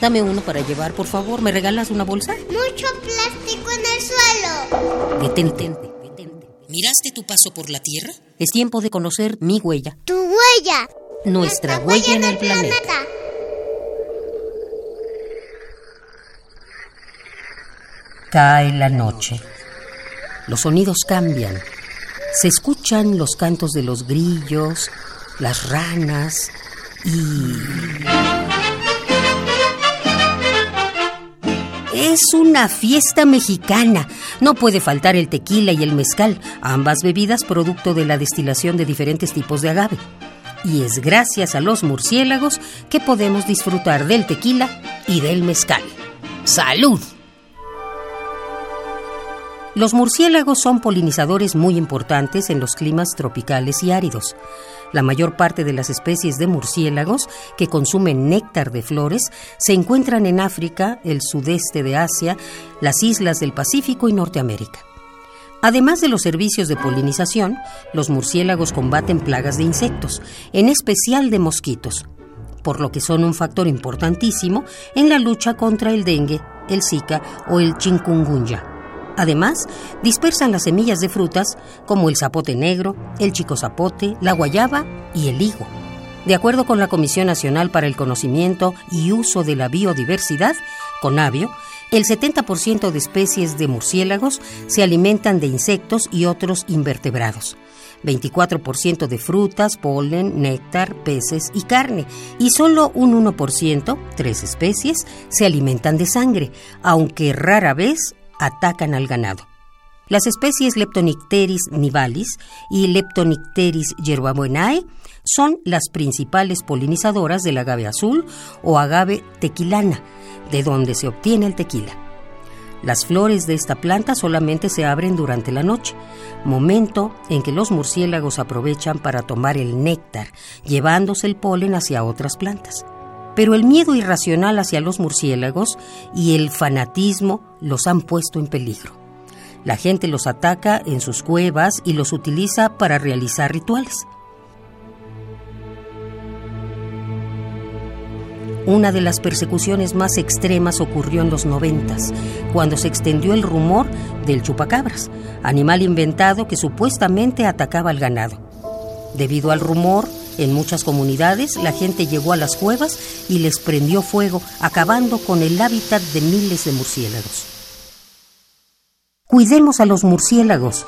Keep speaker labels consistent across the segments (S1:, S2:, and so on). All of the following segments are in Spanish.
S1: Dame uno para llevar, por favor. ¿Me regalas una bolsa?
S2: Mucho plástico en el suelo.
S1: Detente. detente. ¿Miraste tu paso por la Tierra? Es tiempo de conocer mi huella.
S2: Tu huella.
S1: Nuestra huella en el planeta. Cae la noche. Los sonidos cambian. Se escuchan los cantos de los grillos, las ranas y... Es una fiesta mexicana. No puede faltar el tequila y el mezcal, ambas bebidas producto de la destilación de diferentes tipos de agave. Y es gracias a los murciélagos que podemos disfrutar del tequila y del mezcal. ¡Salud! Los murciélagos son polinizadores muy importantes en los climas tropicales y áridos. La mayor parte de las especies de murciélagos que consumen néctar de flores se encuentran en África, el sudeste de Asia, las islas del Pacífico y Norteamérica. Además de los servicios de polinización, los murciélagos combaten plagas de insectos, en especial de mosquitos, por lo que son un factor importantísimo en la lucha contra el dengue, el zika o el chikungunya. Además, dispersan las semillas de frutas como el zapote negro, el chico zapote, la guayaba y el higo. De acuerdo con la Comisión Nacional para el Conocimiento y Uso de la Biodiversidad, CONABIO, el 70% de especies de murciélagos se alimentan de insectos y otros invertebrados. 24% de frutas, polen, néctar, peces y carne, y solo un 1%, tres especies, se alimentan de sangre, aunque rara vez atacan al ganado. Las especies Leptonicteris nivalis y Leptonicteris yerbabuenae son las principales polinizadoras del agave azul o agave tequilana, de donde se obtiene el tequila. Las flores de esta planta solamente se abren durante la noche, momento en que los murciélagos aprovechan para tomar el néctar, llevándose el polen hacia otras plantas pero el miedo irracional hacia los murciélagos y el fanatismo los han puesto en peligro. La gente los ataca en sus cuevas y los utiliza para realizar rituales. Una de las persecuciones más extremas ocurrió en los noventas, cuando se extendió el rumor del chupacabras, animal inventado que supuestamente atacaba al ganado. Debido al rumor, en muchas comunidades la gente llegó a las cuevas y les prendió fuego, acabando con el hábitat de miles de murciélagos. Cuidemos a los murciélagos.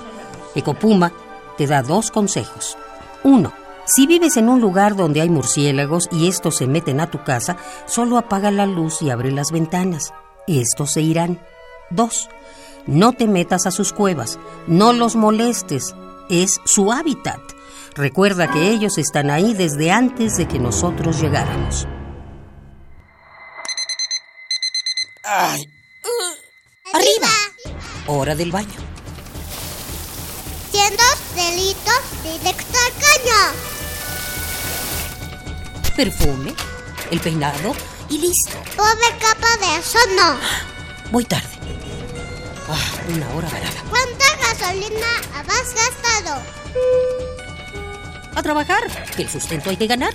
S1: Ecopuma te da dos consejos. Uno, si vives en un lugar donde hay murciélagos y estos se meten a tu casa, solo apaga la luz y abre las ventanas. Estos se irán. Dos, no te metas a sus cuevas, no los molestes, es su hábitat. Recuerda que ellos están ahí desde antes de que nosotros llegáramos.
S3: Ay.
S2: Arriba.
S1: Hora del baño.
S2: Siendo delitos directo al caño.
S1: Perfume, el peinado y listo.
S2: Pobre capa de eso no.
S1: Voy tarde. Ah, una hora varada.
S2: ¿Cuánta gasolina gastado?
S1: A trabajar, que el sustento hay que ganar.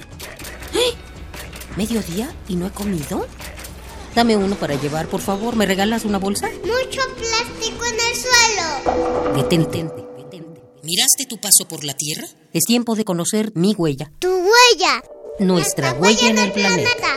S1: ¡Eh! ¿Mediodía y no he comido? Dame uno para llevar, por favor. ¿Me regalas una bolsa?
S2: Mucho plástico en el suelo.
S1: Detente, detente. ¿Miraste tu paso por la Tierra? Es tiempo de conocer mi huella.
S2: Tu huella.
S1: Nuestra, huella, en el planeta.